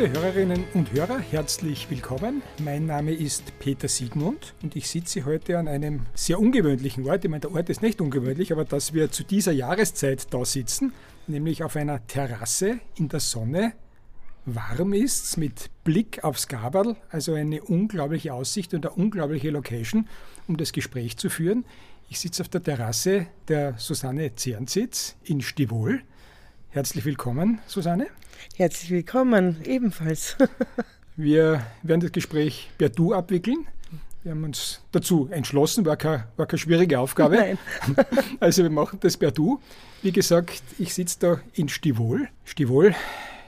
Liebe Hörerinnen und Hörer, herzlich willkommen. Mein Name ist Peter Siegmund und ich sitze heute an einem sehr ungewöhnlichen Ort. Ich meine, der Ort ist nicht ungewöhnlich, aber dass wir zu dieser Jahreszeit da sitzen, nämlich auf einer Terrasse in der Sonne, warm ist, mit Blick aufs Gaberl, also eine unglaubliche Aussicht und eine unglaubliche Location, um das Gespräch zu führen. Ich sitze auf der Terrasse der Susanne Zernzitz in Stivol. Herzlich willkommen, Susanne. Herzlich willkommen, ebenfalls. Wir werden das Gespräch per Du abwickeln. Wir haben uns dazu entschlossen, war keine, war keine schwierige Aufgabe. Nein. Also wir machen das per Du. Wie gesagt, ich sitze da in Stivol. Stivol,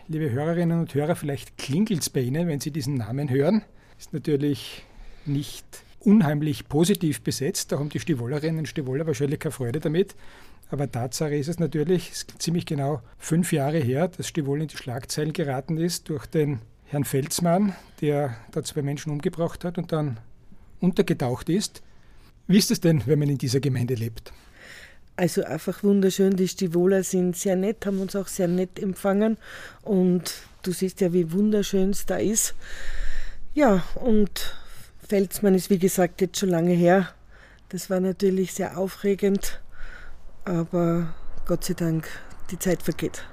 liebe Hörerinnen und Hörer, vielleicht klingelt es bei Ihnen, wenn Sie diesen Namen hören. Ist natürlich nicht unheimlich positiv besetzt. Da haben die Stivolerinnen und Stivoler wahrscheinlich keine Freude damit. Aber Tatsache ist es natürlich, es ist ziemlich genau fünf Jahre her, dass Stivol in die Schlagzeilen geraten ist durch den Herrn Felsmann, der da zwei Menschen umgebracht hat und dann untergetaucht ist. Wie ist es denn, wenn man in dieser Gemeinde lebt? Also einfach wunderschön. Die Stivoler sind sehr nett, haben uns auch sehr nett empfangen. Und du siehst ja, wie wunderschön es da ist. Ja, und Felsmann ist wie gesagt jetzt schon lange her. Das war natürlich sehr aufregend aber Gott sei Dank, die Zeit vergeht.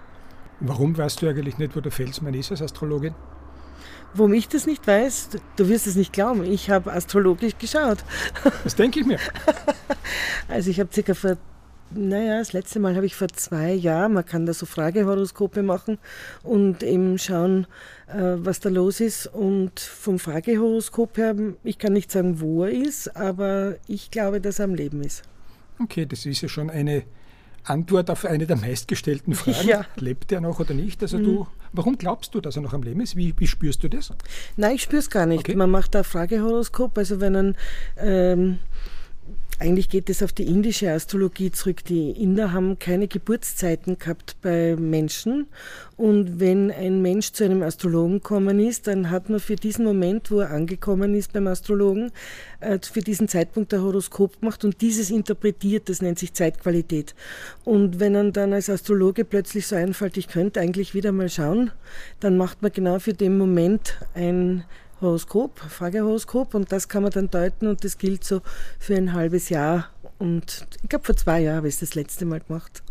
Warum weißt du eigentlich nicht, wo der Felsmann ist als Astrologin? Warum ich das nicht weiß, du wirst es nicht glauben. Ich habe astrologisch geschaut. Das denke ich mir. Also ich habe circa vor, naja, das letzte Mal habe ich vor zwei Jahren, man kann da so Fragehoroskope machen und eben schauen, äh, was da los ist. Und vom Fragehoroskop her, ich kann nicht sagen, wo er ist, aber ich glaube, dass er am Leben ist. Okay, das ist ja schon eine Antwort auf eine der meistgestellten Fragen. Ja. Lebt er noch oder nicht? Also mhm. du, warum glaubst du, dass er noch am Leben ist? Wie, wie spürst du das? Nein, ich spüre es gar nicht. Okay. Man macht da Fragehoroskop. Also wenn ein ähm, eigentlich geht es auf die indische Astrologie zurück. Die Inder haben keine Geburtszeiten gehabt bei Menschen. Und wenn ein Mensch zu einem Astrologen gekommen ist, dann hat man für diesen Moment, wo er angekommen ist beim Astrologen, äh, für diesen Zeitpunkt ein Horoskop gemacht und dieses interpretiert, das nennt sich Zeitqualität. Und wenn man dann als Astrologe plötzlich so einfällt, ich könnte eigentlich wieder mal schauen, dann macht man genau für den Moment ein Horoskop, Fragehoroskop und das kann man dann deuten und das gilt so für ein halbes Jahr. Und ich glaube, vor zwei Jahren habe ich es das letzte Mal gemacht.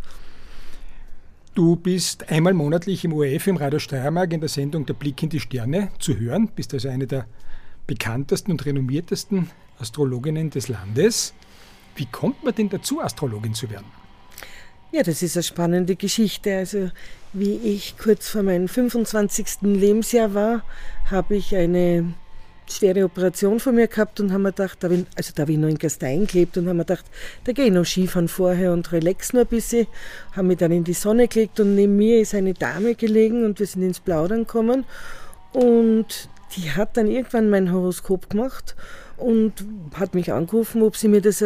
Du bist einmal monatlich im ORF im Radio Steiermark in der Sendung Der Blick in die Sterne zu hören, bist also eine der bekanntesten und renommiertesten Astrologinnen des Landes. Wie kommt man denn dazu, Astrologin zu werden? Ja, das ist eine spannende Geschichte. Also wie ich kurz vor meinem 25. Lebensjahr war, habe ich eine schwere Operation von mir gehabt und haben mir gedacht, da bin, also da habe ich noch in Gastein gelebt und haben mir gedacht, da gehe ich noch Skifahren vorher und relax noch ein bisschen. Haben mich dann in die Sonne gelegt und neben mir ist eine Dame gelegen und wir sind ins Plaudern gekommen und die hat dann irgendwann mein Horoskop gemacht und hat mich angerufen, ob sie mir das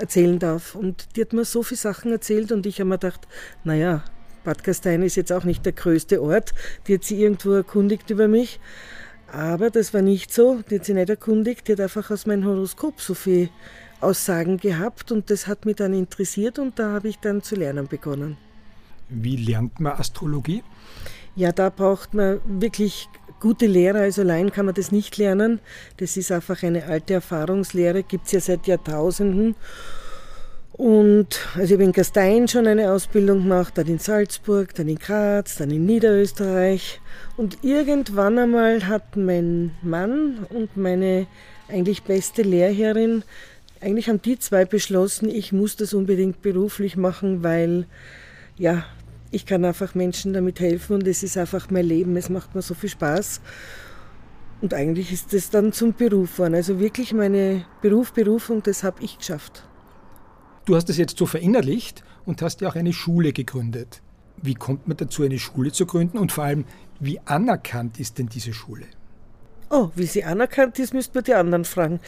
erzählen darf. Und die hat mir so viele Sachen erzählt und ich habe mir gedacht, naja, Bad Gastein ist jetzt auch nicht der größte Ort. Die hat sie irgendwo erkundigt über mich. Aber das war nicht so. Die hat sie nicht erkundigt. Die hat einfach aus meinem Horoskop so viel Aussagen gehabt und das hat mich dann interessiert und da habe ich dann zu lernen begonnen. Wie lernt man Astrologie? Ja, da braucht man wirklich gute Lehrer, also allein kann man das nicht lernen. Das ist einfach eine alte Erfahrungslehre, gibt es ja seit Jahrtausenden. Und also ich habe in Gastein schon eine Ausbildung gemacht, dann in Salzburg, dann in Graz, dann in Niederösterreich. Und irgendwann einmal hat mein Mann und meine eigentlich beste Lehrherrin, eigentlich haben die zwei beschlossen, ich muss das unbedingt beruflich machen, weil ja, ich kann einfach Menschen damit helfen und es ist einfach mein Leben, es macht mir so viel Spaß. Und eigentlich ist das dann zum Beruf geworden. Also wirklich meine Beruf, Berufung, das habe ich geschafft. Du hast es jetzt so verinnerlicht und hast ja auch eine Schule gegründet. Wie kommt man dazu, eine Schule zu gründen und vor allem, wie anerkannt ist denn diese Schule? Oh, wie sie anerkannt ist, müsste man die anderen fragen.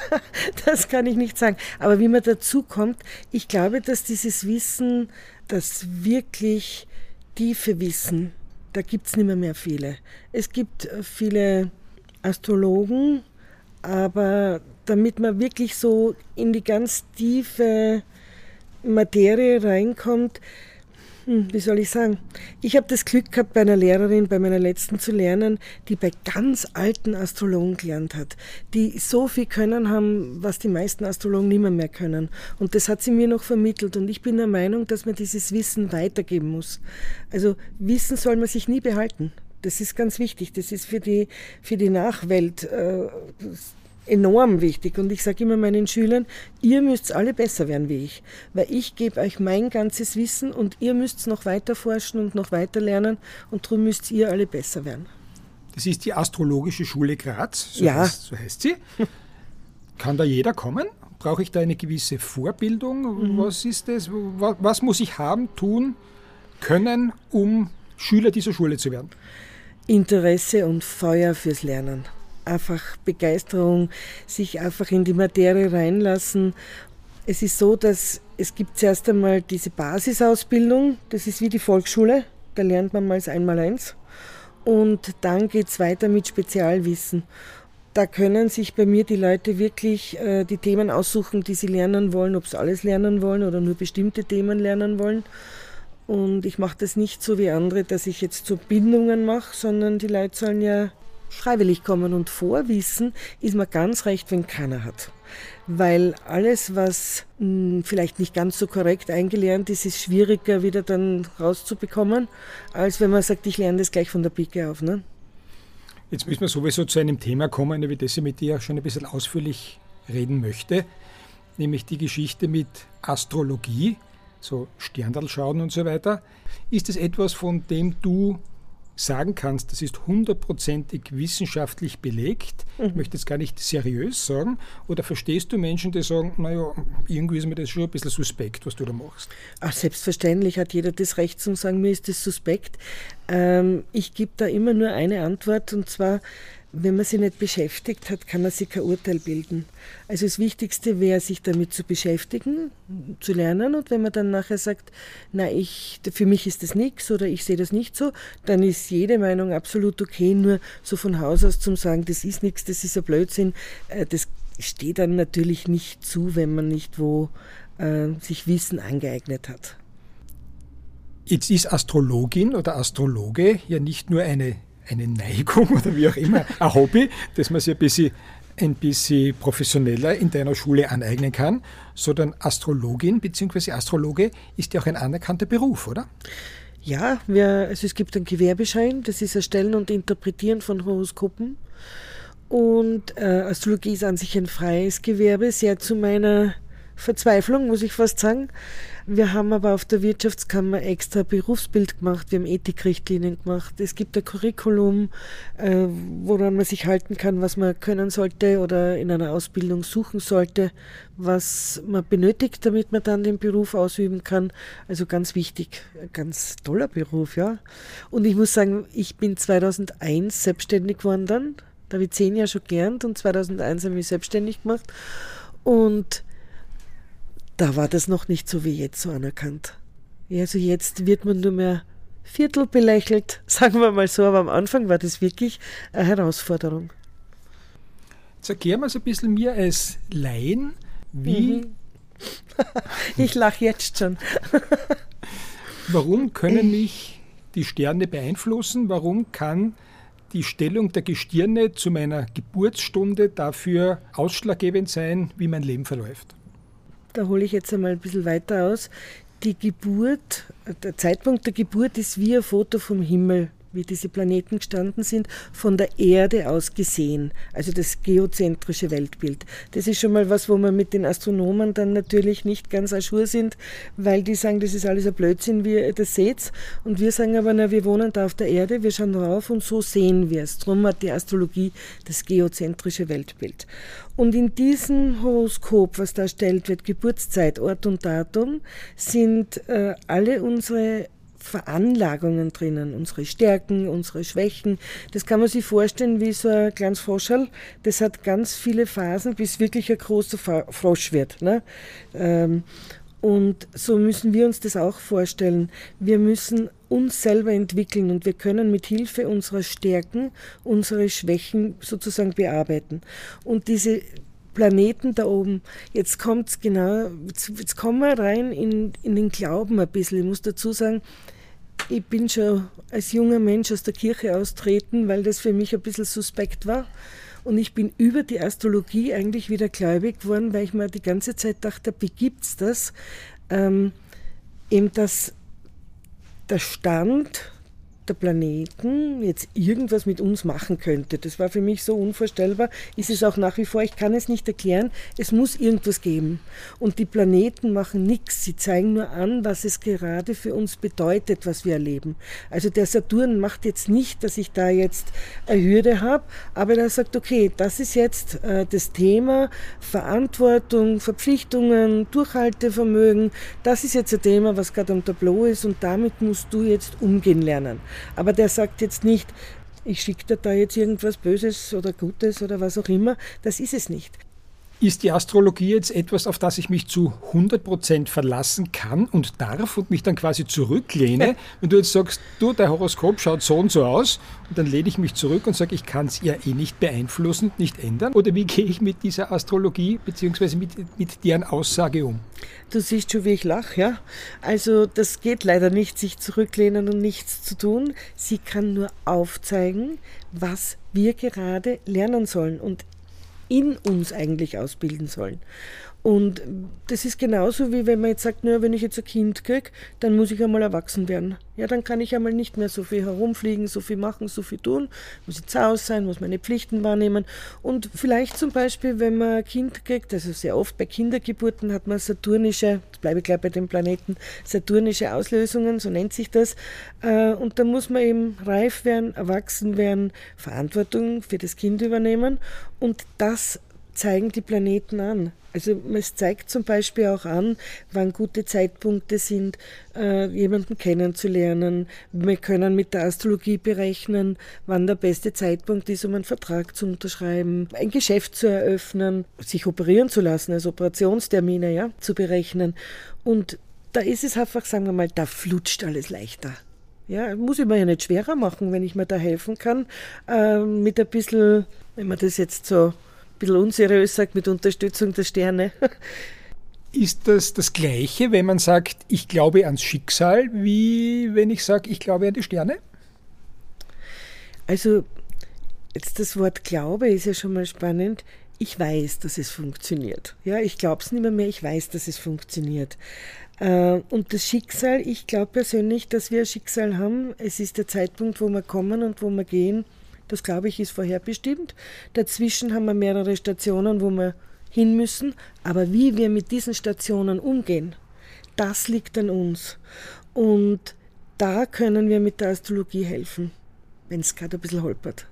das kann ich nicht sagen. Aber wie man dazu kommt, ich glaube, dass dieses Wissen, das wirklich tiefe Wissen, da gibt es nicht mehr, mehr viele. Es gibt äh, viele Astrologen, aber damit man wirklich so in die ganz tiefe Materie reinkommt, hm, wie soll ich sagen, ich habe das Glück gehabt, bei einer Lehrerin, bei meiner letzten zu lernen, die bei ganz alten Astrologen gelernt hat, die so viel können haben, was die meisten Astrologen nicht mehr, mehr können. Und das hat sie mir noch vermittelt. Und ich bin der Meinung, dass man dieses Wissen weitergeben muss. Also Wissen soll man sich nie behalten. Das ist ganz wichtig. Das ist für die, für die Nachwelt äh, enorm wichtig. Und ich sage immer meinen Schülern, ihr müsst alle besser werden wie ich, weil ich gebe euch mein ganzes Wissen und ihr müsst noch weiter forschen und noch weiter lernen und darum müsst ihr alle besser werden. Das ist die Astrologische Schule Graz, so, ja. heißt, so heißt sie. Kann da jeder kommen? Brauche ich da eine gewisse Vorbildung? Mhm. Was ist das? Was muss ich haben, tun, können, um Schüler dieser Schule zu werden? Interesse und Feuer fürs Lernen einfach Begeisterung, sich einfach in die Materie reinlassen. Es ist so, dass es gibt zuerst einmal diese Basisausbildung, das ist wie die Volksschule, da lernt man mal einmal eins. Und dann geht es weiter mit Spezialwissen. Da können sich bei mir die Leute wirklich äh, die Themen aussuchen, die sie lernen wollen, ob sie alles lernen wollen oder nur bestimmte Themen lernen wollen. Und ich mache das nicht so wie andere, dass ich jetzt so Bindungen mache, sondern die Leute sollen ja freiwillig kommen und Vorwissen ist mir ganz recht, wenn keiner hat. Weil alles, was mh, hm, vielleicht nicht ganz so korrekt eingelernt ist, ist schwieriger wieder dann rauszubekommen, als wenn man sagt, ich lerne das gleich von der Pike auf. Ne? Jetzt müssen wir sowieso zu einem Thema kommen, über das ich mit dir schon ein bisschen ausführlich reden möchte, nämlich die Geschichte mit Astrologie, so Sterndal schauen und so weiter. Ist es etwas, von dem du sagen kannst, das ist hundertprozentig wissenschaftlich belegt, mhm. ich möchte jetzt gar nicht seriös sagen, oder verstehst du Menschen, die sagen, naja, irgendwie ist mir das schon ein bisschen suspekt, was du da machst? Ach, selbstverständlich hat jeder das Recht zu sagen, mir ist das suspekt. Ähm, ich gebe da immer nur eine Antwort und zwar, wenn man sich nicht beschäftigt hat, kann man sich kein Urteil bilden. Also das Wichtigste wäre, sich damit zu beschäftigen, zu lernen. Und wenn man dann nachher sagt, na, ich, für mich ist das nichts oder ich sehe das nicht so, dann ist jede Meinung absolut okay. Nur so von Haus aus zum sagen, das ist nichts, das ist ein Blödsinn, äh, das steht dann natürlich nicht zu, wenn man nicht wo äh, sich Wissen angeeignet hat. Jetzt ist Astrologin oder Astrologe ja nicht nur eine eine Neigung oder wie auch immer, ein Hobby, das man sich ein bisschen, ein bisschen professioneller in deiner Schule aneignen kann, sondern Astrologin bzw. Astrologe ist ja auch ein anerkannter Beruf, oder? Ja, wir, also es gibt einen Gewerbeschein, das ist Erstellen und Interpretieren von Horoskopen. Und äh, Astrologie ist an sich ein freies Gewerbe, sehr zu meiner Verzweiflung, muss ich fast sagen. Wir haben aber auf der Wirtschaftskammer extra Berufsbild gemacht, wir haben Ethikrichtlinien gemacht. Es gibt ein Curriculum, äh, woran man sich halten kann, was man können sollte oder in einer Ausbildung suchen sollte, was man benötigt, damit man dann den Beruf ausüben kann. Also ganz wichtig, ganz toller Beruf, ja. Und ich muss sagen, ich bin 2001 selbstständig geworden dann. Da habe ich zehn Jahre schon gelernt und 2001 habe ich mich selbstständig gemacht. Und da war das noch nicht so wie jetzt so anerkannt. Also jetzt wird man nur mehr Viertel belächelt, sagen wir mal so, aber am Anfang war das wirklich eine Herausforderung. Jetzt erklären wir es ein bisschen mir als Laien, wie. Mhm. ich lache jetzt schon. Warum können mich die Sterne beeinflussen? Warum kann die Stellung der Gestirne zu meiner Geburtsstunde dafür ausschlaggebend sein, wie mein Leben verläuft? Da hole ich jetzt einmal ein bisschen weiter aus. Die Geburt, der Zeitpunkt der Geburt ist wie ein Foto vom Himmel wie diese Planeten gestanden sind, von der Erde aus gesehen, also das geozentrische Weltbild. Das ist schon mal was, wo wir mit den Astronomen dann natürlich nicht ganz aschur sind, weil die sagen, das ist alles ein Blödsinn, wie ihr das seht. Und wir sagen aber, na, wir wohnen da auf der Erde, wir schauen drauf und so sehen wir es. Darum hat die Astrologie das geozentrische Weltbild. Und in diesem Horoskop, was da erstellt wird, Geburtszeit, Ort und Datum, sind äh, alle unsere Veranlagungen drinnen, unsere Stärken, unsere Schwächen. Das kann man sich vorstellen wie so ein kleines Froschel. Das hat ganz viele Phasen, bis wirklich ein großer Frosch wird. Ne? Ähm, und so müssen wir uns das auch vorstellen. Wir müssen uns selber entwickeln und wir können mit Hilfe unserer Stärken unsere Schwächen sozusagen bearbeiten. Und diese Planeten da oben. Jetzt kommt's genau, jetzt, kommen wir rein in, in den Glauben ein bisschen. Ich muss dazu sagen, ich bin schon als junger Mensch aus der Kirche austreten, weil das für mich ein bisschen suspekt war. Und ich bin über die Astrologie eigentlich wieder gläubig geworden, weil ich mir die ganze Zeit dachte, wie gibt's das? Ähm, eben, dass der Stand der Planeten jetzt irgendwas mit uns machen könnte. Das war für mich so unvorstellbar. Ist es auch nach wie vor. Ich kann es nicht erklären. Es muss irgendwas geben. Und die Planeten machen nichts. Sie zeigen nur an, was es gerade für uns bedeutet, was wir erleben. Also der Saturn macht jetzt nicht, dass ich da jetzt eine Hürde habe, aber er sagt, okay, das ist jetzt äh, das Thema Verantwortung, Verpflichtungen, Durchhaltevermögen. Das ist jetzt ein Thema, was gerade am Tableau ist und damit musst du jetzt umgehen lernen. Aber der sagt jetzt nicht, ich schicke dir da jetzt irgendwas Böses oder Gutes oder was auch immer. Das ist es nicht. Ist die Astrologie jetzt etwas, auf das ich mich zu 100% verlassen kann und darf und mich dann quasi zurücklehne? Wenn du jetzt sagst, du, dein Horoskop schaut so und so aus, und dann lehne ich mich zurück und sage, ich kann es ja eh nicht beeinflussen, nicht ändern? Oder wie gehe ich mit dieser Astrologie bzw. Mit, mit deren Aussage um? Du siehst schon, wie ich lache, ja? Also das geht leider nicht, sich zurücklehnen und nichts zu tun. Sie kann nur aufzeigen, was wir gerade lernen sollen. Und in uns eigentlich ausbilden sollen. Und das ist genauso wie wenn man jetzt sagt, naja, wenn ich jetzt ein Kind kriege, dann muss ich einmal erwachsen werden. Ja, dann kann ich einmal nicht mehr so viel herumfliegen, so viel machen, so viel tun, muss ich zu Hause sein, muss meine Pflichten wahrnehmen. Und vielleicht zum Beispiel, wenn man ein Kind kriegt, also sehr oft bei Kindergeburten hat man saturnische, jetzt bleibe ich gleich bei den Planeten, saturnische Auslösungen, so nennt sich das. Äh, und da muss man eben reif werden, erwachsen werden, Verantwortung für das Kind übernehmen. Und das zeigen die Planeten an. Also es zeigt zum Beispiel auch an, wann gute Zeitpunkte sind, äh, jemanden kennenzulernen. Wir können mit der Astrologie berechnen, wann der beste Zeitpunkt ist, um einen Vertrag zu unterschreiben, ein Geschäft zu eröffnen, sich operieren zu lassen, also Operationstermine ja, zu berechnen. Und da ist es einfach, sagen wir mal, da flutscht alles leichter. Ja, muss ich mir ja nicht schwerer machen, wenn ich mir da helfen kann, äh, mit ein bisschen, wenn man das jetzt so bisschen unseriös sagt, mit Unterstützung der Sterne. Ist das das Gleiche, wenn man sagt, ich glaube ans Schicksal, wie wenn ich sage, ich glaube an die Sterne? Also, jetzt das Wort Glaube ist ja schon mal spannend. Ich weiß, dass es funktioniert. Ja, ich glaube es nicht mehr, mehr, ich weiß, dass es funktioniert. Äh, und das Schicksal, ich glaube persönlich, dass wir ein Schicksal haben. Es ist der Zeitpunkt, wo wir kommen und wo wir gehen. Das glaube ich ist vorherbestimmt. Dazwischen haben wir mehrere Stationen, wo wir hin müssen. Aber wie wir mit diesen Stationen umgehen, das liegt an uns. Und da können wir mit der Astrologie helfen, wenn es gerade ein bisschen holpert.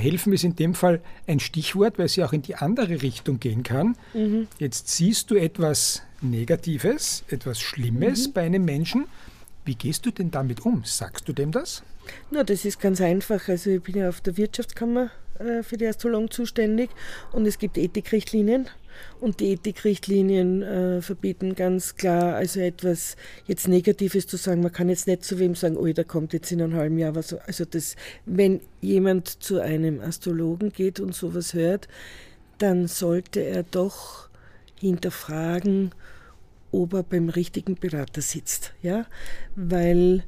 Helfen ist in dem Fall ein Stichwort, weil ja auch in die andere Richtung gehen kann. Mhm. Jetzt siehst du etwas Negatives, etwas Schlimmes mhm. bei einem Menschen. Wie gehst du denn damit um? Sagst du dem das? Na, das ist ganz einfach. Also ich bin ja auf der Wirtschaftskammer äh, für die Astrologen zuständig und es gibt Ethikrichtlinien und die Ethikrichtlinien äh, verbieten ganz klar, also etwas jetzt Negatives zu sagen. Man kann jetzt nicht zu wem sagen, oh, da kommt jetzt in einem halben Jahr was. Also das, wenn jemand zu einem Astrologen geht und sowas hört, dann sollte er doch hinterfragen, ob er beim richtigen Berater sitzt, ja, weil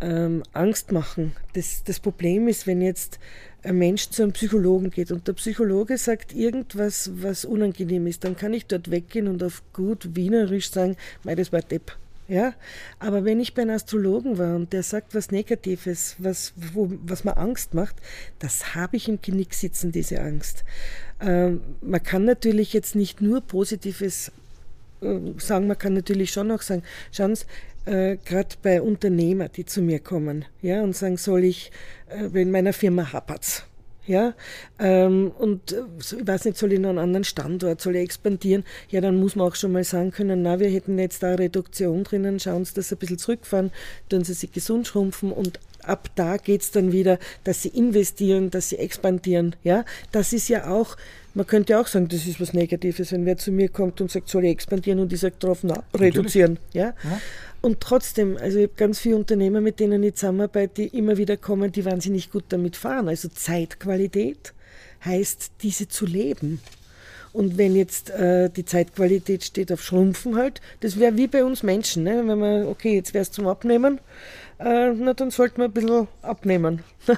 ähm, Angst machen. Das, das Problem ist, wenn jetzt ein Mensch zu einem Psychologen geht und der Psychologe sagt irgendwas, was unangenehm ist, dann kann ich dort weggehen und auf gut Wienerisch sagen, mei, das war Depp. Ja, aber wenn ich bei einem Astrologen war und der sagt was Negatives, was, wo, was mir Angst macht, das habe ich im Genick sitzen, diese Angst. Ähm, man kann natürlich jetzt nicht nur Positives äh, sagen, man kann natürlich schon auch sagen, schauen Sie, äh, gerade bei Unternehmern, die zu mir kommen ja, und sagen, soll ich, äh, in meiner Firma hapert's. Ja, ähm, und äh, ich weiß nicht, soll ich noch einen anderen Standort, soll ich expandieren? Ja, dann muss man auch schon mal sagen können, na, wir hätten jetzt da eine Reduktion drinnen, schauen Sie das ein bisschen zurückfahren, tun Sie sich gesund schrumpfen und ab da geht es dann wieder, dass Sie investieren, dass Sie expandieren. Ja, das ist ja auch man könnte auch sagen, das ist was Negatives, wenn wer zu mir kommt und sagt, soll ich expandieren und ich sage drauf, na, reduzieren. Ja? ja? Und trotzdem, also ich habe ganz viele Unternehmer, mit denen ich zusammenarbeite, die immer wieder kommen, die wahnsinnig gut damit fahren. Also Zeitqualität heißt, diese zu leben. Und wenn jetzt äh, die Zeitqualität steht auf Schrumpfen halt, das wäre wie bei uns Menschen, ne? wenn man, okay, jetzt wäre es zum Abnehmen, äh, na dann sollte man ein bisschen abnehmen.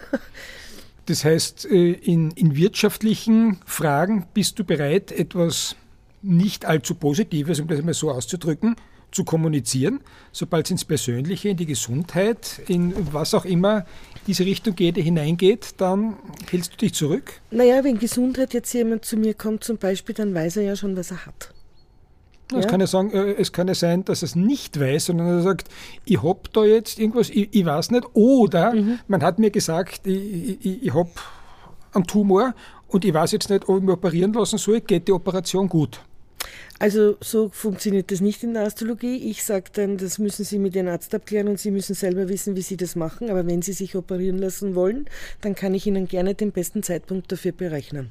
Das heißt, äh, in, in wirtschaftlichen Fragen bist du bereit, etwas nicht allzu Positives, um das einmal so auszudrücken, zu kommunizieren. Sobald es ins Persönliche, in die Gesundheit, in was auch immer diese Richtung geht, hineingeht, dann hältst du dich zurück? Naja, wenn Gesundheit jetzt jemand zu mir kommt zum Beispiel, dann weiß er ja schon, was er hat. Ja. Es, kann ja sagen, äh, es kann ja sein, dass er es nicht weiß, sondern er sagt, ich habe da jetzt irgendwas, ich, ich weiß nicht. Oder mhm. man hat mir gesagt, ich, ich, ich habe einen Tumor und ich weiß jetzt nicht, ob ich mich operieren lassen soll, geht die Operation gut. Also so funktioniert das nicht in der Astrologie. Ich sage dann, das müssen Sie mit Ihrem Arzt abklären und Sie müssen selber wissen, wie Sie das machen. Aber wenn Sie sich operieren lassen wollen, dann kann ich Ihnen gerne den besten Zeitpunkt dafür berechnen.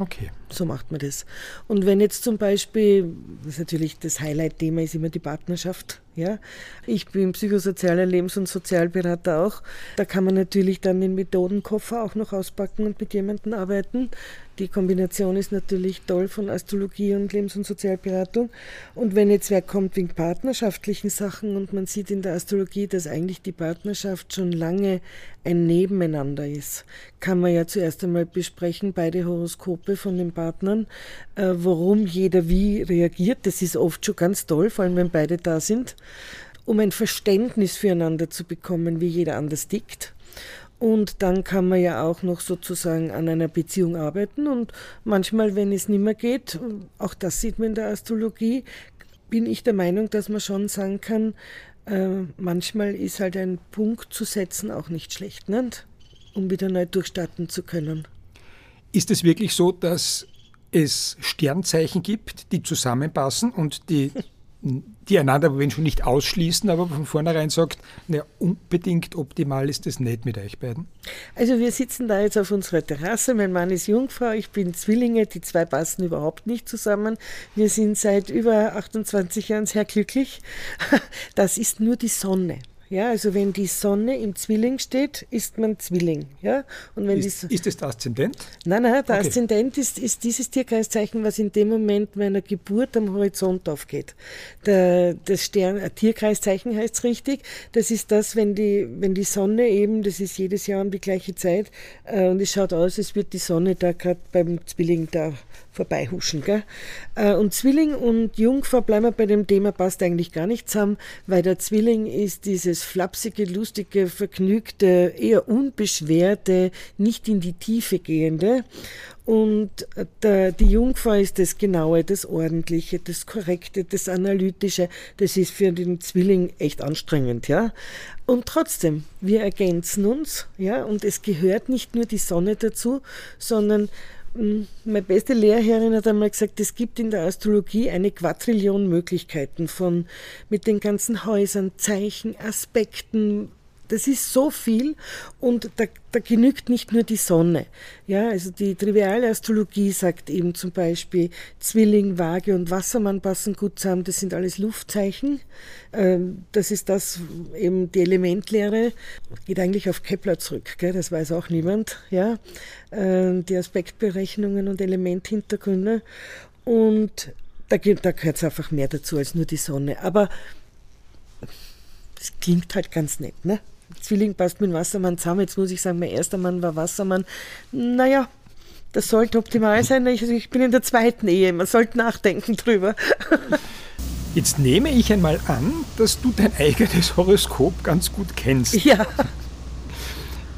Okay. So macht man das. Und wenn jetzt zum Beispiel, das ist natürlich das Highlight-Thema ist immer die Partnerschaft. Ja, ich bin psychosozialer Lebens- und Sozialberater auch. Da kann man natürlich dann den Methodenkoffer auch noch auspacken und mit jemandem arbeiten. Die Kombination ist natürlich toll von Astrologie und Lebens- und Sozialberatung. Und wenn jetzt wer kommt wegen partnerschaftlichen Sachen und man sieht in der Astrologie, dass eigentlich die Partnerschaft schon lange ein Nebeneinander ist, kann man ja zuerst einmal besprechen, beide Horoskope von den Partnern, äh, warum jeder wie reagiert. Das ist oft schon ganz toll, vor allem wenn beide da sind, um ein Verständnis füreinander zu bekommen, wie jeder anders tickt. Und dann kann man ja auch noch sozusagen an einer Beziehung arbeiten. Und manchmal, wenn es nicht mehr geht, auch das sieht man in der Astrologie, bin ich der Meinung, dass man schon sagen kann, äh, manchmal ist halt ein Punkt zu setzen auch nicht schlecht, nicht? um wieder neu durchstarten zu können. Ist es wirklich so, dass es Sternzeichen gibt, die zusammenpassen und die die einander, wenn schon nicht ausschließen, aber von vornherein sagt, na, unbedingt optimal ist es nicht mit euch beiden? Also wir sitzen da jetzt auf unserer Terrasse, mein Mann ist Jungfrau, ich bin Zwillinge, die zwei passen überhaupt nicht zusammen. Wir sind seit über 28 Jahren sehr glücklich. Das ist nur die Sonne. Ja, also wenn die Sonne im Zwilling steht, ist man Zwilling. Ja? Und wenn ist, ist das der Aszendent? Nein, nein, der okay. Aszendent ist, ist dieses Tierkreiszeichen, was in dem Moment meiner Geburt am Horizont aufgeht. Der, das Stern, ein Tierkreiszeichen heißt es richtig. Das ist das, wenn die, wenn die Sonne eben, das ist jedes Jahr um die gleiche Zeit, äh, und es schaut aus, als würde die Sonne da gerade beim Zwilling da vorbeihuschen. Gell? Äh, und Zwilling und Jungfrau, bleiben wir bei dem Thema, passt eigentlich gar nicht zusammen, weil der Zwilling ist dieses flapsige, lustige, vergnügte, eher unbeschwerte, nicht in die Tiefe gehende. Und der, die Jungfrau ist das Genaue, das Ordentliche, das Korrekte, das Analytische. Das ist für den Zwilling echt anstrengend, ja. Und trotzdem, wir ergänzen uns, ja, und es gehört nicht nur die Sonne dazu, sondern meine beste Lehrherrin hat einmal gesagt, es gibt in der Astrologie eine Quadrillion Möglichkeiten von mit den ganzen Häusern, Zeichen, Aspekten, das ist so viel und da, da, genügt nicht nur die Sonne. Ja, also die triviale Astrologie sagt eben zum Beispiel Zwilling, Waage und Wassermann passen gut zusammen. Das sind alles Luftzeichen. Ähm, das ist das eben die Elementlehre. Geht eigentlich auf Kepler zurück. Gell? Das weiß auch niemand. Ja, ähm, die Aspektberechnungen und Elementhintergründe und da, da gehört es einfach mehr dazu als nur die Sonne. Aber es klingt halt ganz nett, ne? Zwilling passt mit Wassermann zusammen. Jetzt muss ich sagen, mein erster Mann war Wassermann. Naja, das sollte optimal sein. Ich, also ich bin in der zweiten Ehe. Man sollte nachdenken drüber. Jetzt nehme ich einmal an, dass du dein eigenes Horoskop ganz gut kennst. Ja.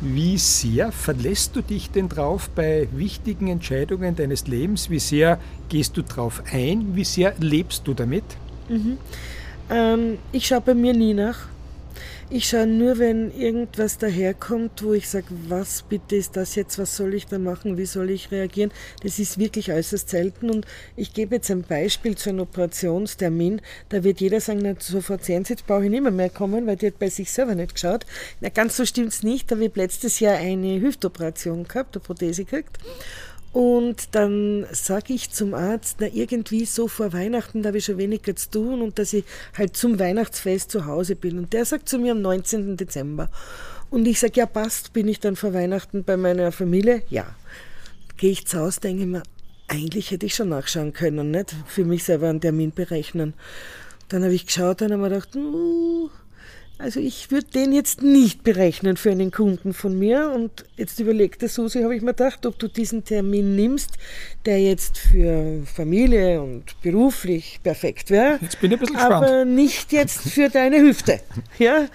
Wie sehr verlässt du dich denn drauf bei wichtigen Entscheidungen deines Lebens? Wie sehr gehst du drauf ein? Wie sehr lebst du damit? Mhm. Ähm, ich schaue bei mir nie nach. Ich schaue nur, wenn irgendwas daherkommt, wo ich sage, was bitte ist das jetzt, was soll ich da machen, wie soll ich reagieren. Das ist wirklich äußerst selten und ich gebe jetzt ein Beispiel zu einem Operationstermin. Da wird jeder sagen, na, sofort sehen Sie, jetzt brauche ich nicht mehr, mehr kommen, weil die hat bei sich selber nicht geschaut. Na, ganz so stimmt es nicht. Da habe ich letztes Jahr eine Hüftoperation gehabt, eine Prothese gekriegt. Und dann sage ich zum Arzt, na irgendwie so vor Weihnachten, da habe ich schon weniger zu tun und dass ich halt zum Weihnachtsfest zu Hause bin. Und der sagt zu mir am 19. Dezember. Und ich sage, ja passt, bin ich dann vor Weihnachten bei meiner Familie? Ja. Gehe ich zu Hause, denke ich mir, eigentlich hätte ich schon nachschauen können, nicht? Für mich selber einen Termin berechnen. Dann habe ich geschaut und habe mir gedacht, uh, also ich würde den jetzt nicht berechnen für einen Kunden von mir. Und jetzt überlegt der Susi, habe ich mir gedacht, ob du diesen Termin nimmst, der jetzt für Familie und beruflich perfekt wäre. Jetzt bin ich ein bisschen aber gespannt. nicht jetzt für deine Hüfte. Ja?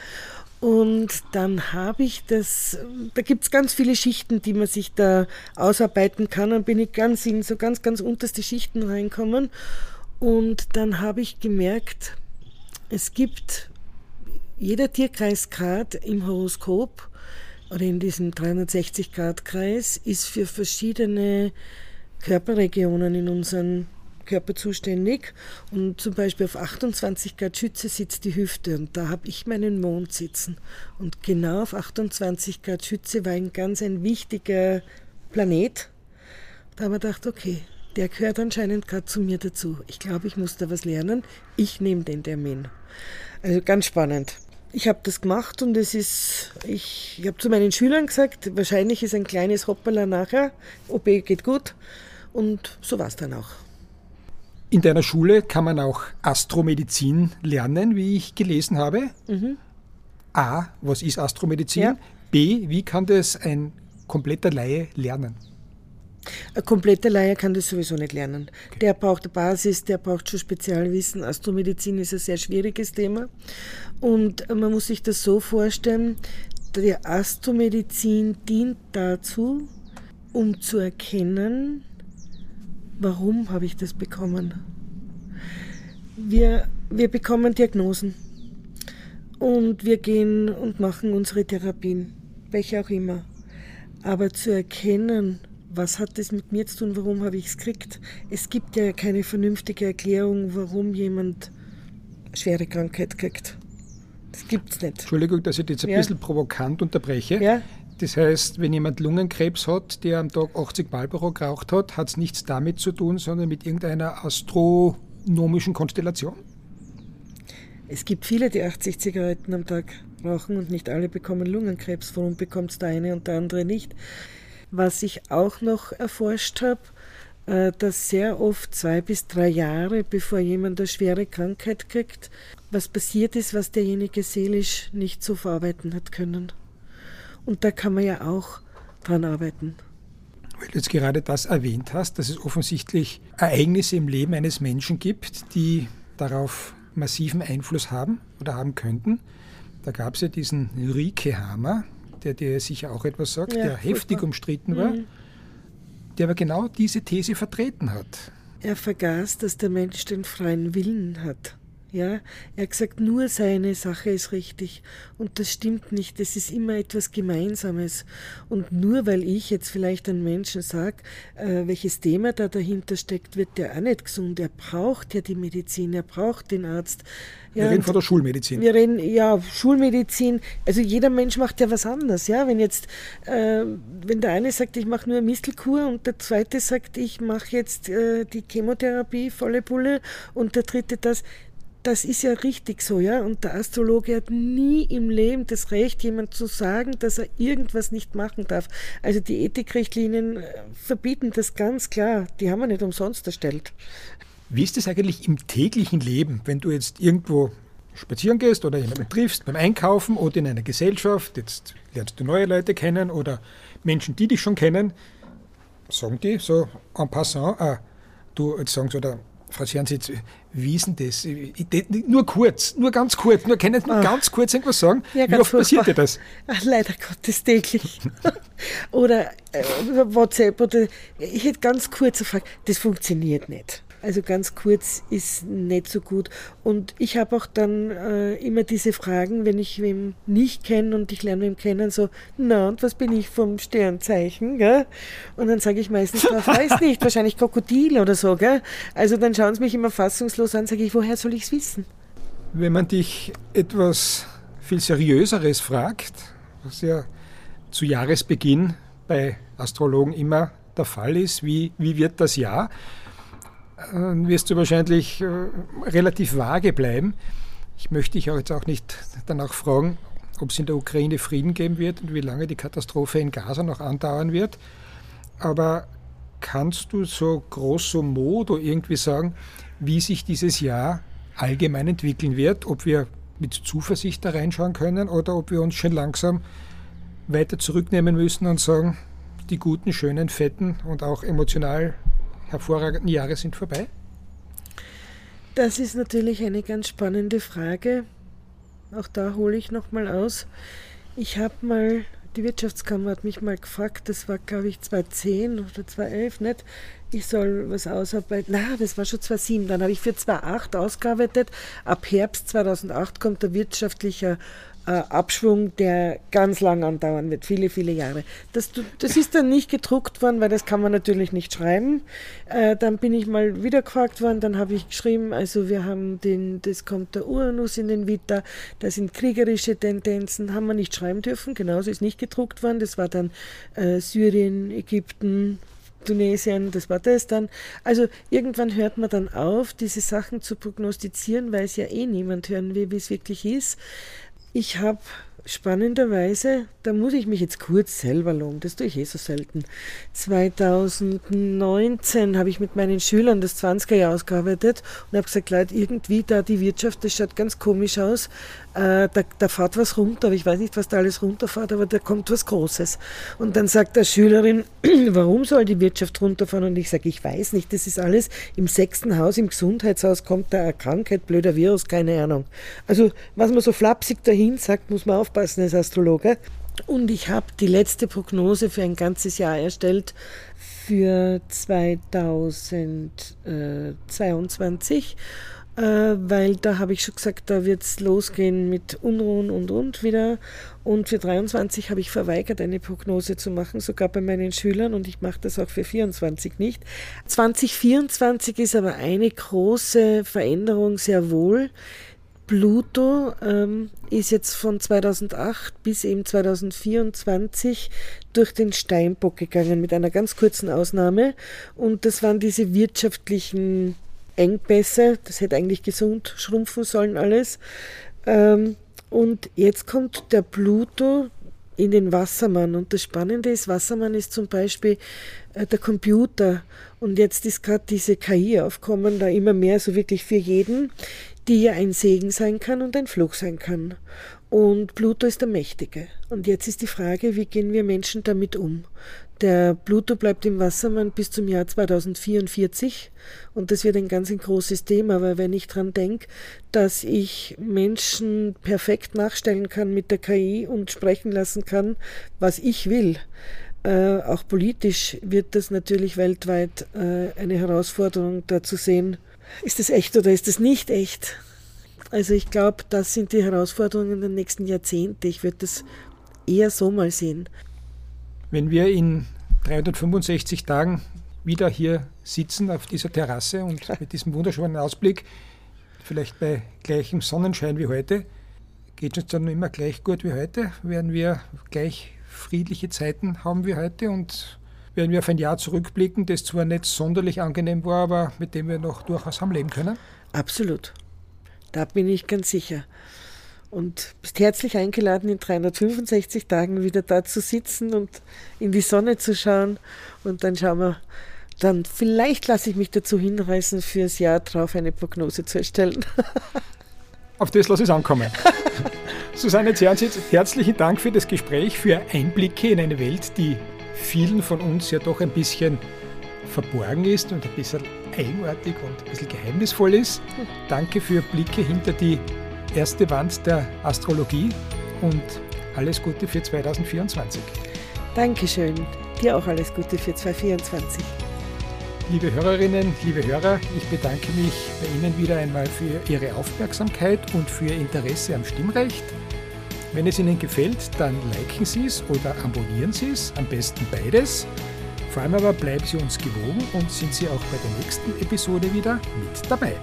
Und dann habe ich das, da gibt es ganz viele Schichten, die man sich da ausarbeiten kann. Dann bin ich ganz in so ganz, ganz unterste Schichten reinkommen. Und dann habe ich gemerkt, es gibt jeder Tierkreisgrad im Horoskop oder in diesem 360-Grad-Kreis ist für verschiedene Körperregionen in unserem Körper zuständig. Und zum Beispiel auf 28 Grad Schütze sitzt die Hüfte und da habe ich meinen Mond sitzen. Und genau auf 28 Grad Schütze war ein ganz ein wichtiger Planet. Da haben wir gedacht, okay, der gehört anscheinend gerade zu mir dazu. Ich glaube, ich muss da was lernen. Ich nehme den Termin. Also ganz spannend. Ich habe das gemacht und es ist, ich, ich habe zu meinen Schülern gesagt, wahrscheinlich ist ein kleines Hoppala nachher, OP geht gut und so war es dann auch. In deiner Schule kann man auch Astromedizin lernen, wie ich gelesen habe. A, was ist Astromedizin? Ja. B, wie kann das ein kompletter Laie lernen? Ein kompletter Laie kann das sowieso nicht lernen. Der braucht eine Basis, der braucht schon Spezialwissen. Astromedizin ist ein sehr schwieriges Thema. Und man muss sich das so vorstellen, die Astromedizin dient dazu, um zu erkennen, warum habe ich das bekommen. Wir, wir bekommen Diagnosen und wir gehen und machen unsere Therapien, welche auch immer. Aber zu erkennen, was hat das mit mir zu tun, warum habe ich es gekriegt? Es gibt ja keine vernünftige Erklärung, warum jemand schwere Krankheit kriegt. Das gibt es nicht. Entschuldigung, dass ich das jetzt ein Ja. bisschen provokant unterbreche. Ja? Das heißt, wenn jemand Lungenkrebs hat, der am Tag 80 Marlboro geraucht hat, hat es nichts damit zu tun, sondern mit irgendeiner astronomischen Konstellation. Es gibt viele, die 80 Zigaretten am Tag rauchen und nicht alle bekommen Lungenkrebs. Warum bekommt es der eine und der andere nicht? Was ich auch noch erforscht habe, äh, dass sehr oft zwei bis drei Jahre, bevor jemand eine schwere Krankheit kriegt, was passiert ist, was derjenige seelisch nicht so verarbeiten hat können. Und da kann man ja auch dran arbeiten. Weil du jetzt gerade das erwähnt hast, dass es offensichtlich Ereignisse im Leben eines Menschen gibt, die darauf massiven Einfluss haben oder haben könnten. Da gab es ja diesen Rike Hammer, der dir sicher auch etwas sagt, Ja, der heftig furchtbar. umstritten war, der aber genau diese These vertreten hat. Er vergaß, dass der Mensch den freien Willen hat. Ja, er hat gesagt, nur seine Sache ist richtig. Und das stimmt nicht. Es ist immer etwas Gemeinsames. Und nur weil ich jetzt vielleicht einem Menschen sage, äh, welches Thema da dahinter steckt, wird der auch nicht gesund. Er braucht ja die Medizin, er braucht den Arzt. Wir Ja, reden und- von der Schulmedizin. wir reden, ja, Schulmedizin, also jeder Mensch macht ja was anderes, ja. Wenn jetzt, äh, wenn der eine sagt, ich mache nur eine Mistelkur und der zweite sagt, ich mache jetzt äh, die Chemotherapie, volle Pulle und der dritte das, das ist ja richtig so, ja. Und der Astrologe hat nie im Leben das Recht, jemand zu sagen, dass er irgendwas nicht machen darf. Also die Ethikrichtlinien äh, verbieten das ganz klar. Die haben wir nicht umsonst erstellt. Wie ist es eigentlich im täglichen Leben, wenn du jetzt irgendwo spazieren gehst oder jemanden triffst beim Einkaufen oder in einer Gesellschaft, jetzt lernst du neue Leute kennen oder Menschen, die dich schon kennen, sagen die so en passant, ah, du, jetzt sagen sie, oder Frau Schernsitz, wie ist denn das? Nur kurz, nur ganz kurz, nur können Sie nur ganz kurz irgendwas sagen? Ah. Ja, wie oft passiert dir das? Ach, leider Gottes täglich. oder äh, über WhatsApp oder ich hätte ganz kurz gefragt, das funktioniert nicht. Also ganz kurz ist nicht so gut. Und ich habe auch dann äh, immer diese Fragen, wenn ich wem nicht kenne und ich lerne ihn kennen, so, na und was bin ich vom Sternzeichen? Gell? Und dann sage ich meistens, ich weiß nicht, wahrscheinlich Krokodil oder so. Gell? Also dann schauen sie mich immer fassungslos an, sage ich, woher soll ich es wissen? Wenn man dich etwas viel Seriöseres fragt, was ja zu Jahresbeginn bei Astrologen immer der Fall ist, wie, wie wird das Jahr, wirst du wahrscheinlich äh, relativ vage bleiben. Ich möchte dich jetzt auch nicht danach fragen, ob es in der Ukraine Frieden geben wird und wie lange die Katastrophe in Gaza noch andauern wird. Aber kannst du so grosso modo irgendwie sagen, wie sich dieses Jahr allgemein entwickeln wird, ob wir mit Zuversicht da reinschauen können oder ob wir uns schon langsam weiter zurücknehmen müssen und sagen, die guten, schönen, fetten und auch emotional hervorragenden Jahre sind vorbei? Das ist natürlich eine ganz spannende Frage. Auch da hole ich nochmal aus. Ich habe mal, die Wirtschaftskammer hat mich mal gefragt, das war glaube ich 2010 oder 2011, nicht? Ich soll was ausarbeiten. Na, das war schon 2007. Dann habe ich für 2008 ausgearbeitet. Ab Herbst 2008 kommt der wirtschaftliche Abschwung, der ganz lang andauern wird, viele, viele Jahre. Das, das ist dann nicht gedruckt worden, weil das kann man natürlich nicht schreiben. Äh, dann bin ich mal wieder gefragt worden, dann habe ich geschrieben, also wir haben den, das kommt der Uranus in den Vita, da sind kriegerische Tendenzen, haben wir nicht schreiben dürfen, genauso ist nicht gedruckt worden. Das war dann äh, Syrien, Ägypten, Tunesien, das war das dann. Also irgendwann hört man dann auf, diese Sachen zu prognostizieren, weil es ja eh niemand hören will, wie es wirklich ist. Ich habe spannenderweise, da muss ich mich jetzt kurz selber loben, das tue ich eh so selten. 2019 habe ich mit meinen Schülern das 20er Jahr ausgearbeitet und habe gesagt, Leute, irgendwie da die Wirtschaft, das schaut ganz komisch aus. Äh, da, da fährt was runter, aber ich weiß nicht, was da alles runterfährt, aber da kommt was Großes. Und dann sagt der Schülerin, warum soll die Wirtschaft runterfahren? Und ich sage, ich weiß nicht, das ist alles im sechsten Haus, im Gesundheitshaus kommt da eine Krankheit, blöder Virus, keine Ahnung. Also was man so flapsig dahin sagt, muss man aufpassen als Astrologe. Und ich habe die letzte Prognose für ein ganzes Jahr erstellt für 2022, äh, weil da habe ich schon gesagt, da wird es losgehen mit Unruhen und und wieder. Und für 23 habe ich verweigert, eine Prognose zu machen, sogar bei meinen Schülern und ich mache das auch für 24 nicht. 2024 ist aber eine große Veränderung sehr wohl. Pluto ähm, ist jetzt von 2008 bis eben 2024 durch den Steinbock gegangen, mit einer ganz kurzen Ausnahme. Und das waren diese wirtschaftlichen Engpässe. Das hätte eigentlich gesund schrumpfen sollen alles. Ähm, und jetzt kommt der Pluto in den Wassermann. Und das Spannende ist, Wassermann ist zum Beispiel äh, der Computer. Und jetzt ist gerade diese KI aufkommen, da immer mehr so wirklich für jeden die ja ein Segen sein kann und ein Fluch sein kann. Und Pluto ist der Mächtige. Und jetzt ist die Frage, wie gehen wir Menschen damit um? Der Pluto bleibt im Wassermann bis zum Jahr 2044 und das wird ein ganz ein großes Thema, weil wenn ich daran denke, dass ich Menschen perfekt nachstellen kann mit der KI und sprechen lassen kann, was ich will, äh, auch politisch wird das natürlich weltweit äh, eine Herausforderung, da zu sehen, ist das echt oder ist das nicht echt? Also ich glaube, das sind die Herausforderungen der nächsten Jahrzehnte. Ich würde das eher so mal sehen. Wenn wir in 365 Tagen wieder hier sitzen auf dieser Terrasse und mit diesem wunderschönen Ausblick, vielleicht bei gleichem Sonnenschein wie heute, geht es uns dann immer gleich gut wie heute? Werden wir gleich friedliche Zeiten haben wie heute und werden wir auf ein Jahr zurückblicken, das zwar nicht sonderlich angenehm war, aber mit dem wir noch durchaus haben leben können? Absolut. Da bin ich ganz sicher. Und bist herzlich eingeladen, in 365 Tagen wieder da zu sitzen und in die Sonne zu schauen. Und dann schauen wir, dann vielleicht lasse ich mich dazu hinreißen, fürs Jahr drauf eine Prognose zu erstellen. Auf das lasse ich es ankommen. Susanne Zernsitz, herzlichen Dank für das Gespräch, für Einblicke in eine Welt, die vielen von uns ja doch ein bisschen verborgen ist und ein bisschen eigenartig und ein bisschen geheimnisvoll ist. Danke für Blicke hinter die erste Wand der Astrologie und alles Gute für 2024. Dankeschön. Dir auch alles Gute für 2024. liebe Hörerinnen, liebe Hörer, ich bedanke mich bei Ihnen wieder einmal für Ihre Aufmerksamkeit und für Ihr Interesse am Stimmrecht. Wenn es Ihnen gefällt, dann liken Sie es oder abonnieren Sie es, am besten beides. Vor allem aber bleiben Sie uns gewogen und sind Sie auch bei der nächsten Episode wieder mit dabei.